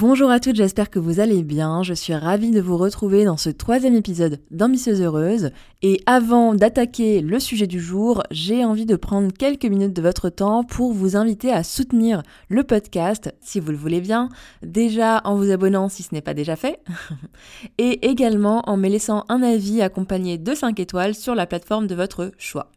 Bonjour à toutes, j'espère que vous allez bien. Je suis ravie de vous retrouver dans ce troisième épisode d'Ambitieuse Heureuse. Et avant d'attaquer le sujet du jour, j'ai envie de prendre quelques minutes de votre temps pour vous inviter à soutenir le podcast, si vous le voulez bien, déjà en vous abonnant si ce n'est pas déjà fait, et également en me laissant un avis accompagné de 5 étoiles sur la plateforme de votre choix.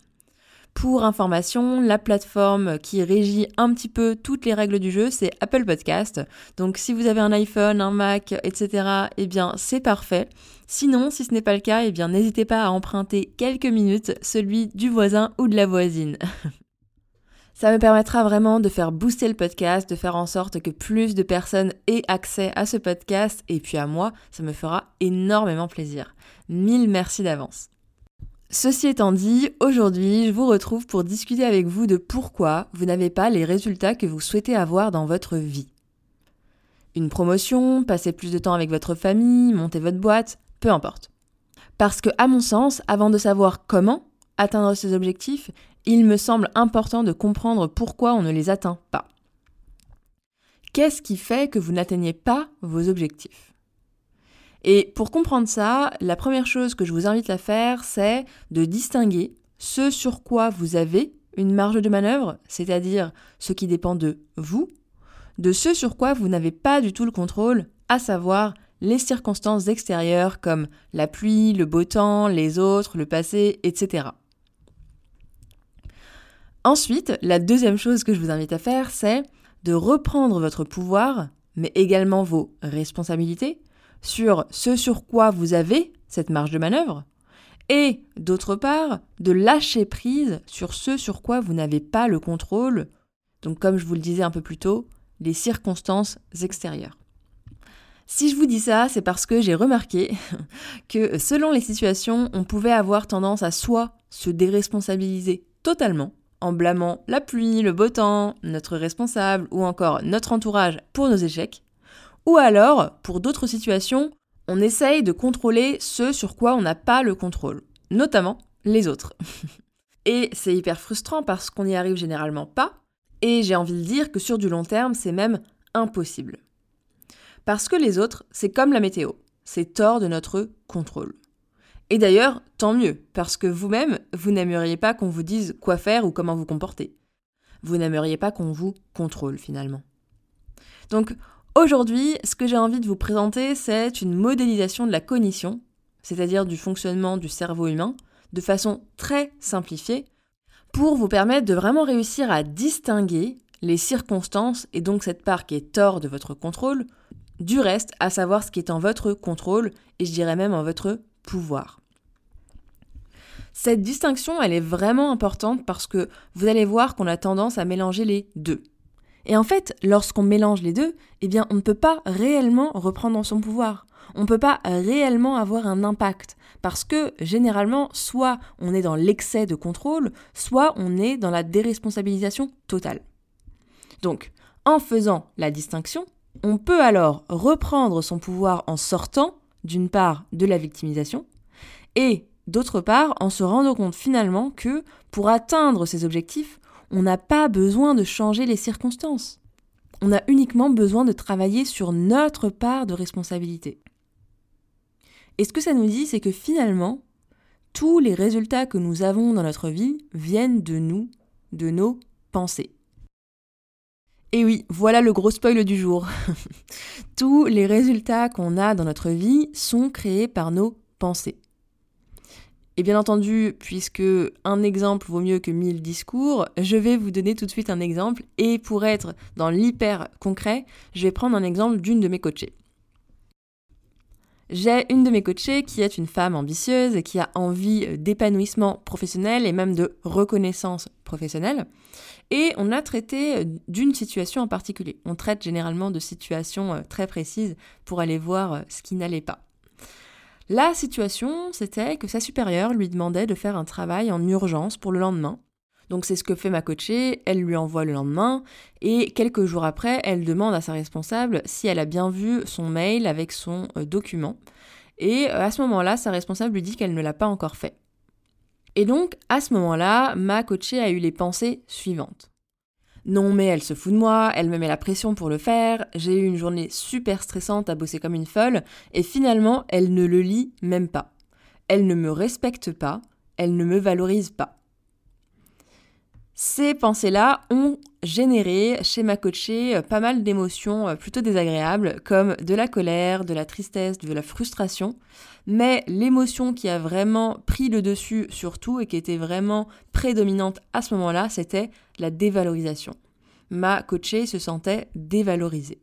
Pour information, la plateforme qui régit un petit peu toutes les règles du jeu, c'est Apple Podcast. Donc si vous avez un iPhone, un Mac, etc., eh bien c'est parfait. Sinon, si ce n'est pas le cas, eh bien n'hésitez pas à emprunter quelques minutes celui du voisin ou de la voisine. Ça me permettra vraiment de faire booster le podcast, de faire en sorte que plus de personnes aient accès à ce podcast et puis à moi, ça me fera énormément plaisir. Mille merci d'avance. Ceci étant dit, aujourd'hui, je vous retrouve pour discuter avec vous de pourquoi vous n'avez pas les résultats que vous souhaitez avoir dans votre vie. Une promotion, passer plus de temps avec votre famille, monter votre boîte, peu importe. Parce que, à mon sens, avant de savoir comment atteindre ces objectifs, il me semble important de comprendre pourquoi on ne les atteint pas. Qu'est-ce qui fait que vous n'atteignez pas vos objectifs? Et pour comprendre ça, la première chose que je vous invite à faire, c'est de distinguer ce sur quoi vous avez une marge de manœuvre, c'est-à-dire ce qui dépend de vous, de ce sur quoi vous n'avez pas du tout le contrôle, à savoir les circonstances extérieures comme la pluie, le beau temps, les autres, le passé, etc. Ensuite, la deuxième chose que je vous invite à faire, c'est de reprendre votre pouvoir, mais également vos responsabilités, sur ce sur quoi vous avez cette marge de manœuvre, et d'autre part, de lâcher prise sur ce sur quoi vous n'avez pas le contrôle, donc comme je vous le disais un peu plus tôt, les circonstances extérieures. Si je vous dis ça, c'est parce que j'ai remarqué que selon les situations, on pouvait avoir tendance à soit se déresponsabiliser totalement, en blâmant la pluie, le beau temps, notre responsable ou encore notre entourage pour nos échecs, ou alors, pour d'autres situations, on essaye de contrôler ce sur quoi on n'a pas le contrôle, notamment les autres. et c'est hyper frustrant parce qu'on n'y arrive généralement pas, et j'ai envie de dire que sur du long terme, c'est même impossible. Parce que les autres, c'est comme la météo, c'est hors de notre contrôle. Et d'ailleurs, tant mieux, parce que vous-même, vous, n'aimeriez pas qu'on vous dise quoi faire ou comment vous comporter. Vous n'aimeriez pas qu'on vous contrôle finalement. Donc, Aujourd'hui, ce que j'ai envie de vous présenter, c'est une modélisation de la cognition, c'est-à-dire du fonctionnement du cerveau humain, de façon très simplifiée, pour vous permettre de vraiment réussir à distinguer les circonstances et donc cette part qui est hors de votre contrôle, du reste, à savoir ce qui est en votre contrôle et je dirais même en votre pouvoir. Cette distinction, elle est vraiment importante parce que vous allez voir qu'on a tendance à mélanger les deux. Et en fait, lorsqu'on mélange les deux, eh bien, on ne peut pas réellement reprendre son pouvoir. On ne peut pas réellement avoir un impact. Parce que, généralement, soit on est dans l'excès de contrôle, soit on est dans la déresponsabilisation totale. Donc, en faisant la distinction, on peut alors reprendre son pouvoir en sortant, d'une part, de la victimisation, et d'autre part, en se rendant compte finalement que, pour atteindre ses objectifs, on n'a pas besoin de changer les circonstances. On a uniquement besoin de travailler sur notre part de responsabilité. Et ce que ça nous dit, c'est que finalement, tous les résultats que nous avons dans notre vie viennent de nous, de nos pensées. Et oui, voilà le gros spoil du jour. tous les résultats qu'on a dans notre vie sont créés par nos pensées. Et bien entendu, puisque un exemple vaut mieux que mille discours, je vais vous donner tout de suite un exemple. Et pour être dans l'hyper concret, je vais prendre un exemple d'une de mes coachées. J'ai une de mes coachées qui est une femme ambitieuse et qui a envie d'épanouissement professionnel et même de reconnaissance professionnelle. Et on a traité d'une situation en particulier. On traite généralement de situations euh, très précises pour aller voir euh, ce qui n'allait pas. La situation, c'était que sa supérieure lui demandait de faire un travail en urgence pour le lendemain. Donc c'est ce que fait ma coachée, elle lui envoie le lendemain et quelques jours après, elle demande à sa responsable si elle a bien vu son mail avec son euh, document. Et à ce moment-là, sa responsable lui dit qu'elle ne l'a pas encore fait. Et donc, à ce moment-là, ma coachée a eu les pensées suivantes. Non mais elle se fout de moi, elle me met la pression pour le faire, j'ai eu une journée super stressante à bosser comme une folle, et finalement elle ne le lit même pas. Elle ne me respecte pas, elle ne me valorise pas. Ces pensées-là ont généré chez ma coachée pas mal d'émotions euh, plutôt désagréables, comme de la colère, de la tristesse, de la frustration. Mais l'émotion qui a vraiment pris le dessus sur tout et qui était vraiment prédominante à ce moment-là, c'était la dévalorisation. Ma coachée se sentait dévalorisée.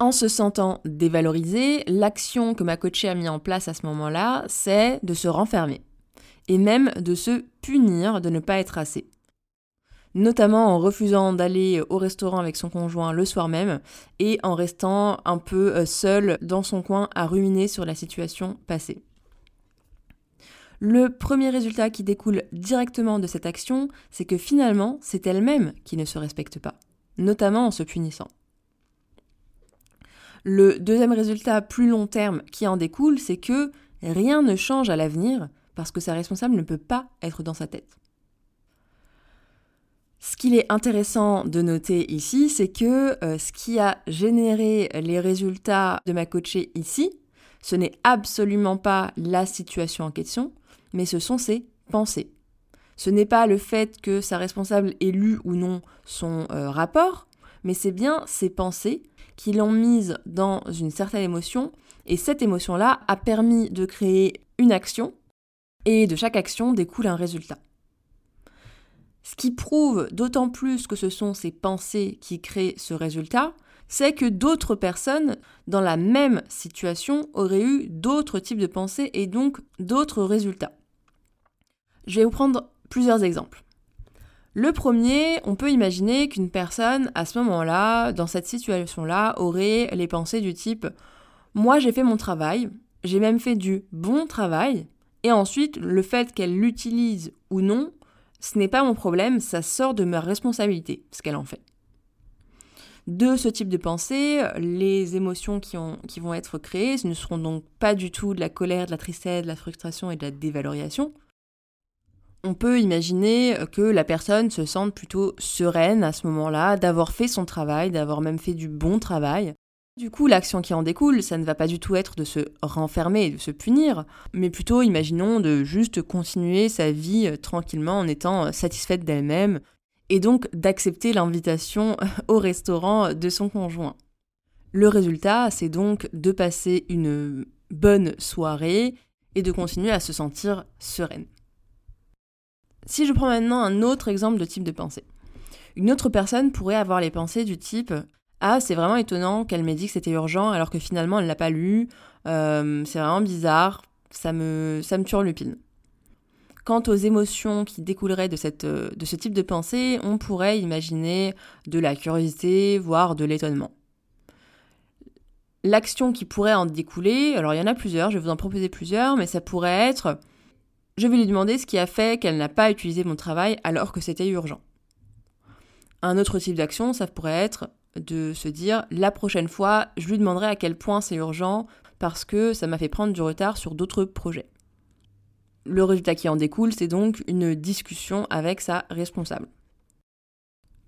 En se sentant dévalorisée, l'action que ma coachée a mis en place à ce moment-là, c'est de se renfermer et même de se punir de ne pas être assez. Notamment en refusant d'aller au restaurant avec son conjoint le soir même et en restant un peu euh, seule dans son coin à ruminer sur la situation passée. Le premier résultat qui découle directement de cette action, c'est que finalement, c'est elle-même qui ne se respecte pas, notamment en se punissant. Le deuxième résultat plus long terme qui en découle, c'est que rien ne change à l'avenir parce que sa responsable ne peut pas être dans sa tête. Ce qu'il est intéressant de noter ici, c'est que euh, ce qui a généré les résultats de ma coachée ici, ce n'est absolument pas la situation en question, mais ce sont ses pensées. Ce n'est pas le fait que sa responsable ait lu ou non son euh, rapport, mais c'est bien ses pensées qui l'ont mise dans une certaine émotion, et cette émotion-là a permis de créer une action et de chaque action découle un résultat. Ce qui prouve d'autant plus que ce sont ces pensées qui créent ce résultat, c'est que d'autres personnes dans la même situation auraient eu d'autres types de pensées et donc d'autres résultats. Je vais vous prendre plusieurs exemples. Le premier, on peut imaginer qu'une personne, à ce moment-là, dans cette situation-là, aurait les pensées du type ⁇ Moi j'ai fait mon travail, j'ai même fait du bon travail, et ensuite, le fait qu'elle l'utilise ou non, ce n'est pas mon problème, ça sort de ma responsabilité, ce qu'elle en fait. De ce type de pensée, les émotions qui, ont, qui vont être créées ce ne seront donc pas du tout de la colère, de la tristesse, de la frustration et de la dévalorisation. On peut imaginer que la personne se sente plutôt sereine à ce moment-là, d'avoir fait son travail, d'avoir même fait du bon travail, du coup, l'action qui en découle, ça ne va pas du tout être de se renfermer et de se punir, mais plutôt, imaginons, de juste continuer sa vie euh, tranquillement en étant euh, satisfaite d'elle-même, et donc d'accepter l'invitation au restaurant de son conjoint. Le résultat, c'est donc de passer une bonne soirée et de continuer à se sentir sereine. Si je prends maintenant un autre exemple de type de pensée. Une autre personne pourrait avoir les pensées du type ah, c'est vraiment étonnant qu'elle m'ait dit que c'était urgent alors que finalement elle l'a pas lu. Euh, c'est vraiment bizarre. Ça me, ça me turlupine. Quant aux émotions qui découleraient de, cette, de ce type de pensée, on pourrait imaginer de la curiosité, voire de l'étonnement. L'action qui pourrait en découler, alors il y en a plusieurs, je vais vous en proposer plusieurs, mais ça pourrait être je vais lui demander ce qui a fait qu'elle n'a pas utilisé mon travail alors que c'était urgent. Un autre type d'action, ça pourrait être de se dire la prochaine fois, je lui demanderai à quel point c'est urgent parce que ça m'a fait prendre du retard sur d'autres projets. Le résultat qui en découle, c'est donc une discussion avec sa responsable.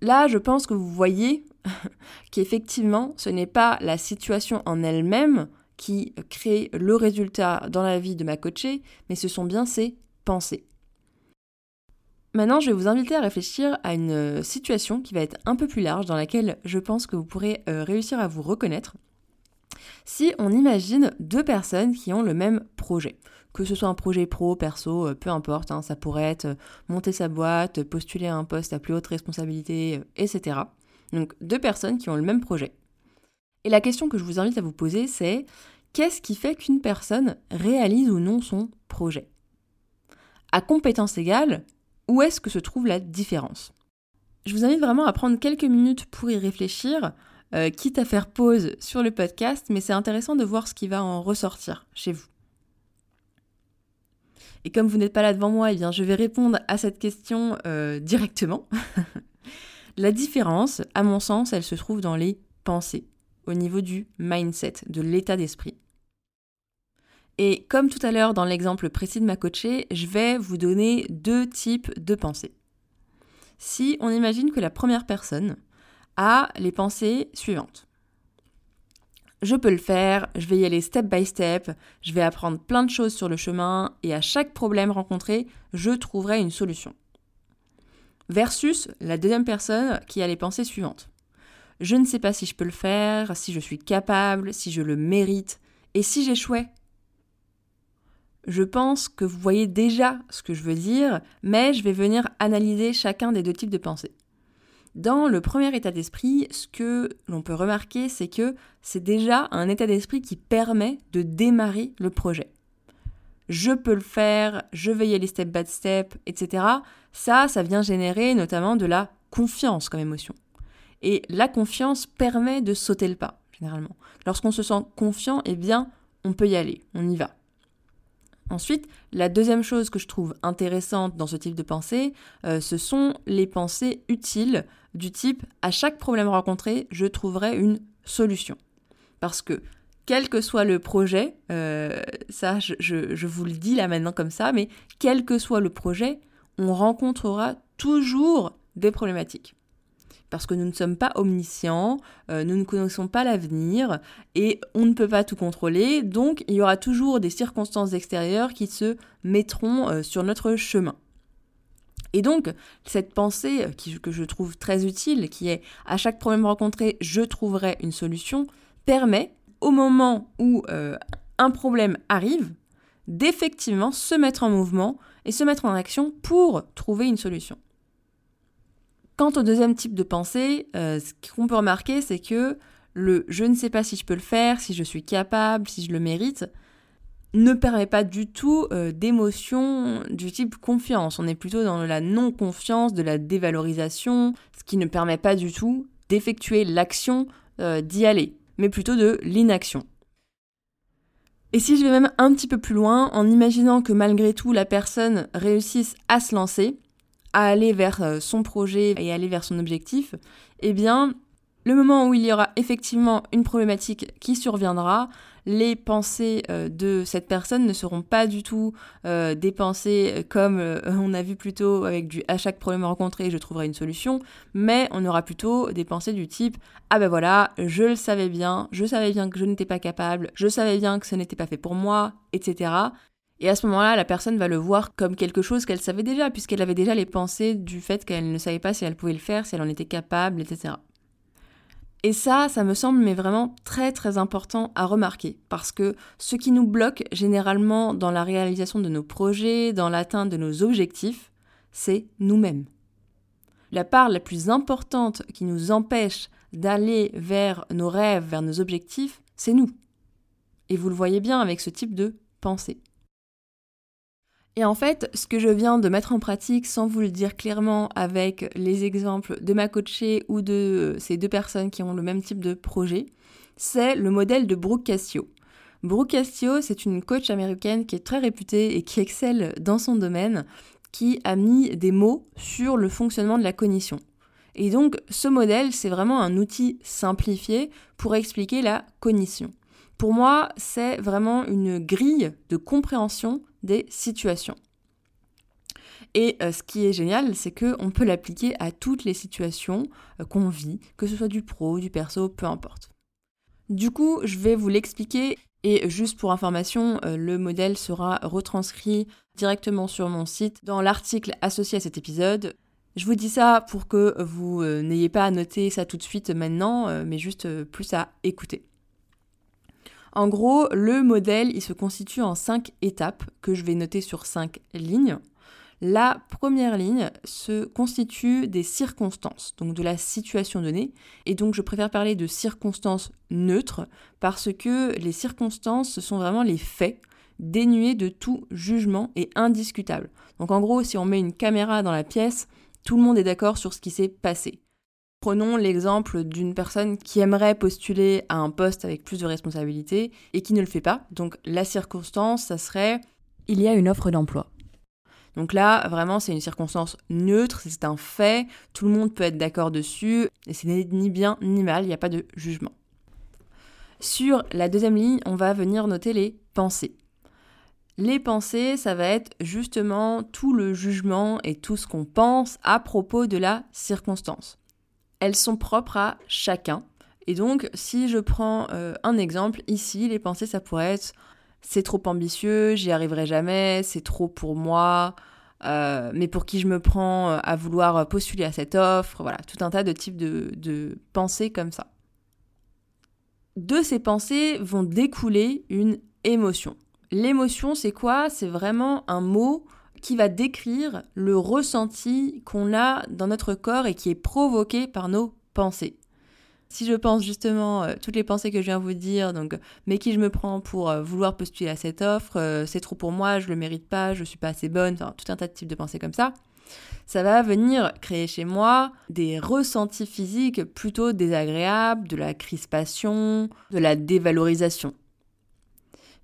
Là, je pense que vous voyez qu'effectivement, ce n'est pas la situation en elle-même qui crée le résultat dans la vie de ma coachée, mais ce sont bien ses pensées. Maintenant, je vais vous inviter à réfléchir à une euh, situation qui va être un peu plus large, dans laquelle je pense que vous pourrez euh, réussir à vous reconnaître. Si on imagine deux personnes qui ont le même projet, que ce soit un projet pro, perso, euh, peu importe, hein, ça pourrait être monter sa boîte, postuler à un poste à plus haute responsabilité, etc. Donc deux personnes qui ont le même projet. Et la question que je vous invite à vous poser, c'est qu'est-ce qui fait qu'une personne réalise ou non son projet? À compétence égale, où est-ce que se trouve la différence? Je vous invite vraiment à prendre quelques minutes pour y réfléchir, euh, quitte à faire pause sur le podcast, mais c'est intéressant de voir ce qui va en ressortir chez vous. Et comme vous n'êtes pas là devant moi, eh bien, je vais répondre à cette question euh, directement. la différence, à mon sens, elle se trouve dans les pensées, au niveau du mindset, de l'état d'esprit. Et comme tout à l'heure dans l'exemple précis de ma coachée, je vais vous donner deux types de pensées. Si on imagine que la première personne a les pensées suivantes je peux le faire, je vais y aller step by step, je vais apprendre plein de choses sur le chemin et à chaque problème rencontré, je trouverai une solution. Versus la deuxième personne qui a les pensées suivantes. Je ne sais pas si je peux le faire, si je suis capable, si je le mérite et si j'échouais? Je pense que vous voyez déjà ce que je veux dire, mais je vais venir analyser chacun des deux types de pensées. Dans le premier état d'esprit, ce que l'on peut remarquer, c'est que c'est déjà un état d'esprit qui permet de démarrer le projet. Je peux le faire, je vais y aller step by step, etc. Ça, ça vient générer notamment de la confiance comme émotion. Et la confiance permet de sauter le pas, généralement. Lorsqu'on se sent confiant, eh bien, on peut y aller, on y va. Ensuite, la deuxième chose que je trouve intéressante dans ce type de pensée, euh, ce sont les pensées utiles du type à chaque problème rencontré, je trouverai une solution. Parce que quel que soit le projet, euh, ça je, je, vous le dis là maintenant comme ça, mais quel que soit le projet, on rencontrera toujours des problématiques parce que nous ne sommes pas omniscients, euh, nous ne connaissons pas l'avenir et on ne peut pas tout contrôler, donc il y aura toujours des circonstances extérieures qui se mettront euh, sur notre chemin. Et donc, cette pensée euh, que je trouve très utile, qui est à chaque problème rencontré, je trouverai une solution, permet, au moment où un problème arrive, d'effectivement se mettre en mouvement et se mettre en action pour trouver une solution. Quant au deuxième type de pensée, euh, ce qu'on peut remarquer, c'est que le je ne sais pas si je peux le faire, si je suis capable, si je le mérite, ne permet pas du tout euh, d'émotion du type confiance. On est plutôt dans la non-confiance, de la dévalorisation, ce qui ne permet pas du tout d'effectuer l'action euh, d'y aller, mais plutôt de l'inaction. Et si je vais même un petit peu plus loin, en imaginant que malgré tout la personne réussisse à se lancer, à aller vers euh, son projet et aller vers son objectif, eh bien, le moment où il y aura effectivement une problématique qui surviendra, les pensées euh, de cette personne ne seront pas du tout euh, des pensées comme on a vu plus tôt avec du à chaque problème rencontré je trouverai une solution, mais on aura plutôt des pensées du type ah ben voilà, je le savais bien, je savais bien que je n'étais pas capable, je savais bien que ce n'était pas fait pour moi, etc. Et à ce moment-là, la personne va le voir comme quelque chose qu'elle savait déjà, puisqu'elle avait déjà les pensées du fait qu'elle ne savait pas si elle pouvait le faire, si elle en était capable, etc. Et ça, ça me semble vraiment très très important à remarquer, parce que ce qui nous bloque généralement dans la réalisation de nos projets, dans l'atteinte de nos objectifs, c'est nous-mêmes. La part la plus importante qui nous empêche d'aller vers nos rêves, vers nos objectifs, c'est nous. Et vous le voyez bien avec ce type de pensée. Et en fait, ce que je viens de mettre en pratique sans vous le dire clairement avec les exemples de ma coachée ou de ces deux personnes qui ont le même type de projet, c'est le modèle de Brooke Cassio. Brooke Cassio, c'est une coach américaine qui est très réputée et qui excelle dans son domaine, qui a mis des mots sur le fonctionnement de la cognition. Et donc, ce modèle, c'est vraiment un outil simplifié pour expliquer la cognition. Pour moi, c'est vraiment une grille de compréhension des situations. Et euh, ce qui est génial, c'est qu'on peut l'appliquer à toutes les situations euh, qu'on vit, que ce soit du pro, du perso, peu importe. Du coup, je vais vous l'expliquer et juste pour information, euh, le modèle sera retranscrit directement sur mon site dans l'article associé à cet épisode. Je vous dis ça pour que vous n'ayez pas à noter ça tout de suite maintenant, mais juste plus à écouter. En gros, le modèle, il se constitue en cinq étapes que je vais noter sur cinq lignes. La première ligne se constitue des circonstances, donc de la situation donnée, et donc je préfère parler de circonstances neutres parce que les circonstances, ce sont vraiment les faits dénués de tout jugement et indiscutables. Donc en gros, si on met une caméra dans la pièce, tout le monde est d'accord sur ce qui s'est passé. Prenons l'exemple d'une personne qui aimerait postuler à un poste avec plus de responsabilités et qui ne le fait pas. Donc la circonstance, ça serait il y a une offre d'emploi. Donc là, vraiment, c'est une circonstance neutre, c'est un fait, tout le monde peut être d'accord dessus, et c'est ni bien ni mal, il n'y a pas de jugement. Sur la deuxième ligne, on va venir noter les pensées. Les pensées, ça va être justement tout le jugement et tout ce qu'on pense à propos de la circonstance. Elles sont propres à chacun. Et donc, si je prends euh, un exemple, ici, les pensées, ça pourrait être c'est trop ambitieux, j'y arriverai jamais, c'est trop pour moi, euh, mais pour qui je me prends euh, à vouloir postuler à cette offre, voilà, tout un tas de types de, de pensées comme ça. De ces pensées vont découler une émotion. L'émotion, c'est quoi? C'est vraiment un mot qui va décrire le ressenti qu'on a dans notre corps et qui est provoqué par nos pensées. Si je pense justement euh, toutes les pensées que je viens vous dire, donc mais qui je me prends pour euh, vouloir postuler à cette offre, euh, c'est trop pour moi, je le mérite pas, je suis pas assez bonne, tout un tas de types de pensées comme ça, ça va venir créer chez moi des ressentis physiques plutôt désagréables, de la crispation, de la dévalorisation.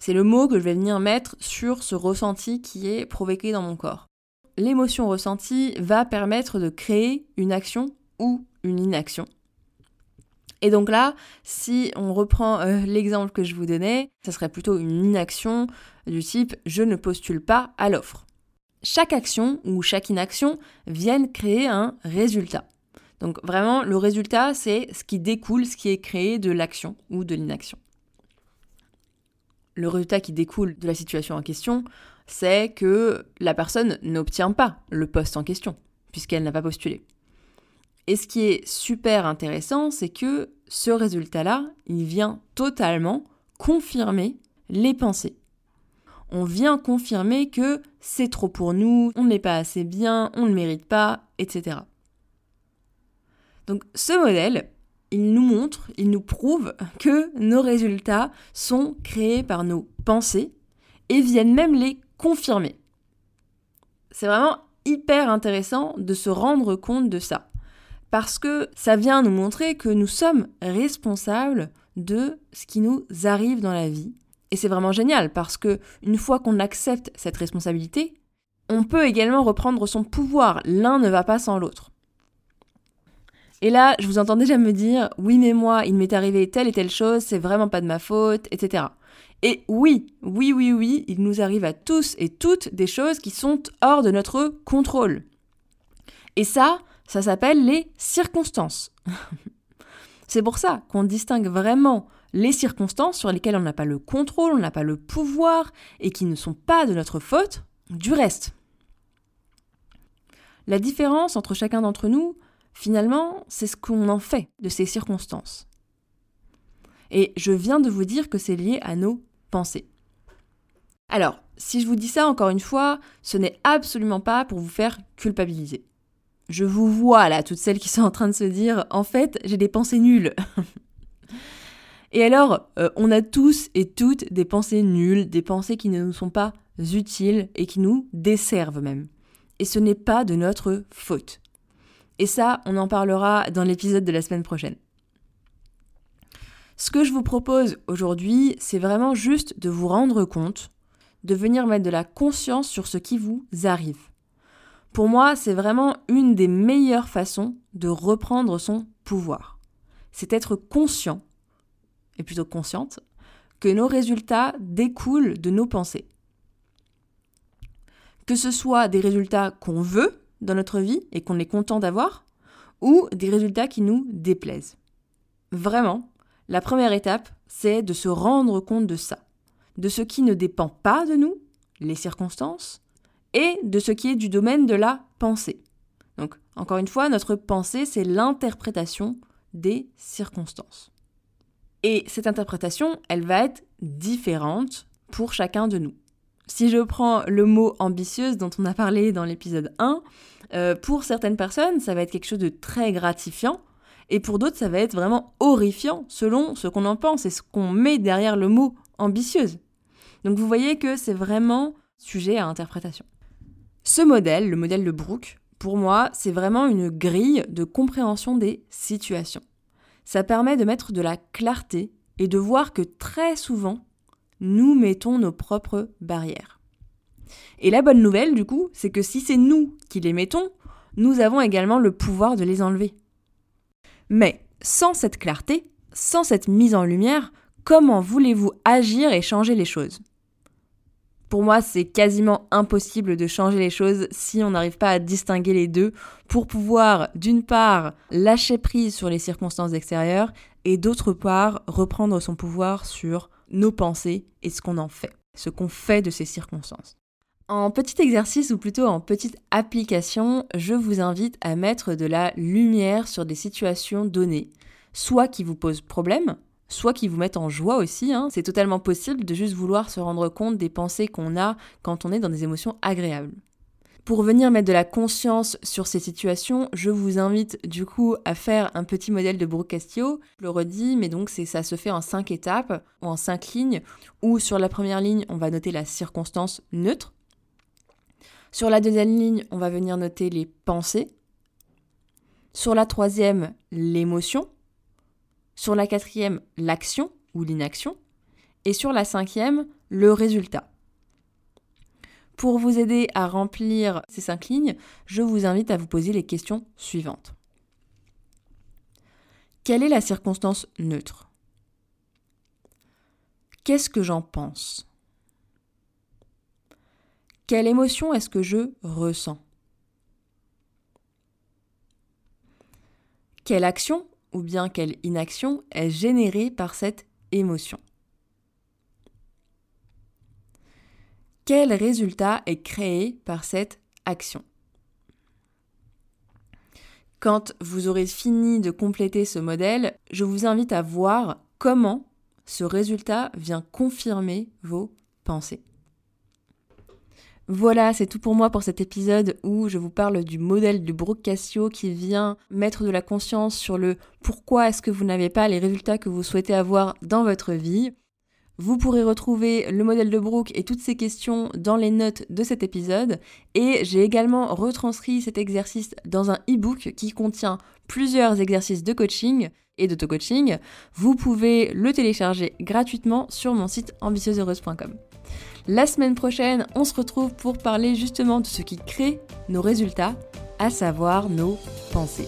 C'est le mot que je vais venir mettre sur ce ressenti qui est provoqué dans mon corps. L'émotion ressentie va permettre de créer une action ou une inaction. Et donc là, si on reprend euh, l'exemple que je vous donnais, ça serait plutôt une inaction du type je ne postule pas à l'offre. Chaque action ou chaque inaction viennent créer un résultat. Donc vraiment, le résultat, c'est ce qui découle, ce qui est créé de l'action ou de l'inaction le résultat qui découle de la situation en question, c'est que la personne n'obtient pas le poste en question, puisqu'elle n'a pas postulé. Et ce qui est super intéressant, c'est que ce résultat-là, il vient totalement confirmer les pensées. On vient confirmer que c'est trop pour nous, on n'est pas assez bien, on ne le mérite pas, etc. Donc ce modèle, il nous montre, il nous prouve que nos résultats sont créés par nos pensées et viennent même les confirmer. C'est vraiment hyper intéressant de se rendre compte de ça. Parce que ça vient nous montrer que nous sommes responsables de ce qui nous arrive dans la vie. Et c'est vraiment génial parce que une fois qu'on accepte cette responsabilité, on peut également reprendre son pouvoir. L'un ne va pas sans l'autre. Et là, je vous entends déjà me dire, oui, mais moi, il m'est arrivé telle et telle chose, c'est vraiment pas de ma faute, etc. Et oui, oui, oui, oui, il nous arrive à tous et toutes des choses qui sont hors de notre contrôle. Et ça, ça s'appelle les circonstances. c'est pour ça qu'on distingue vraiment les circonstances sur lesquelles on n'a pas le contrôle, on n'a pas le pouvoir et qui ne sont pas de notre faute du reste. La différence entre chacun d'entre nous, Finalement, c'est ce qu'on en fait de ces circonstances. Et je viens de vous dire que c'est lié à nos pensées. Alors, si je vous dis ça encore une fois, ce n'est absolument pas pour vous faire culpabiliser. Je vous vois là, toutes celles qui sont en train de se dire, en fait, j'ai des pensées nulles. et alors, euh, on a tous et toutes des pensées nulles, des pensées qui ne nous sont pas utiles et qui nous desservent même. Et ce n'est pas de notre faute. Et ça, on en parlera dans l'épisode de la semaine prochaine. Ce que je vous propose aujourd'hui, c'est vraiment juste de vous rendre compte, de venir mettre de la conscience sur ce qui vous arrive. Pour moi, c'est vraiment une des meilleures façons de reprendre son pouvoir. C'est être conscient, et plutôt consciente, que nos résultats découlent de nos pensées. Que ce soit des résultats qu'on veut, dans notre vie et qu'on est content d'avoir, ou des résultats qui nous déplaisent. Vraiment, la première étape, c'est de se rendre compte de ça, de ce qui ne dépend pas de nous, les circonstances, et de ce qui est du domaine de la pensée. Donc, encore une fois, notre pensée, c'est l'interprétation des circonstances. Et cette interprétation, elle va être différente pour chacun de nous. Si je prends le mot ambitieuse dont on a parlé dans l'épisode 1, euh, pour certaines personnes, ça va être quelque chose de très gratifiant, et pour d'autres, ça va être vraiment horrifiant selon ce qu'on en pense et ce qu'on met derrière le mot ambitieuse. Donc vous voyez que c'est vraiment sujet à interprétation. Ce modèle, le modèle de Brooke, pour moi, c'est vraiment une grille de compréhension des situations. Ça permet de mettre de la clarté et de voir que très souvent, nous mettons nos propres barrières. Et la bonne nouvelle, du coup, c'est que si c'est nous qui les mettons, nous avons également le pouvoir de les enlever. Mais sans cette clarté, sans cette mise en lumière, comment voulez-vous agir et changer les choses? Pour moi, c'est quasiment impossible de changer les choses si on n'arrive pas à distinguer les deux pour pouvoir, d'une part, lâcher prise sur les circonstances extérieures et d'autre part, reprendre son pouvoir sur nos pensées et ce qu'on en fait, ce qu'on fait de ces circonstances. En petit exercice ou plutôt en petite application, je vous invite à mettre de la lumière sur des situations données, soit qui vous posent problème, soit qui vous mettent en joie aussi. Hein. C'est totalement possible de juste vouloir se rendre compte des pensées qu'on a quand on est dans des émotions agréables. Pour venir mettre de la conscience sur ces situations, je vous invite du coup à faire un petit modèle de Brooke Castillo. Je le redis, mais donc ça se fait en cinq étapes ou en cinq lignes, où sur la première ligne, on va noter la circonstance neutre. Sur la deuxième ligne, on va venir noter les pensées. Sur la troisième, l'émotion. Sur la quatrième, l'action ou l'inaction. Et sur la cinquième, le résultat. Pour vous aider à remplir ces cinq lignes, je vous invite à vous poser les questions suivantes. Quelle est la circonstance neutre? Qu'est-ce que j'en pense? Quelle émotion est-ce que je ressens? Quelle action ou bien quelle inaction est générée par cette émotion? Quel résultat est créé par cette action? Quand vous aurez fini de compléter ce modèle, je vous invite à voir comment ce résultat vient confirmer vos pensées. Voilà, c'est tout pour moi pour cet épisode où je vous parle du modèle du Brooke Cassio qui vient mettre de la conscience sur le pourquoi est-ce que vous n'avez pas les résultats que vous souhaitez avoir dans votre vie. Vous pourrez retrouver le modèle de Brooke et toutes ces questions dans les notes de cet épisode. Et j'ai également retranscrit cet exercice dans un e-book qui contient plusieurs exercices de coaching et d'auto-coaching. Vous pouvez le télécharger gratuitement sur mon site ambitieuseheureuse.com. La semaine prochaine, on se retrouve pour parler justement de ce qui crée nos résultats, à savoir nos pensées.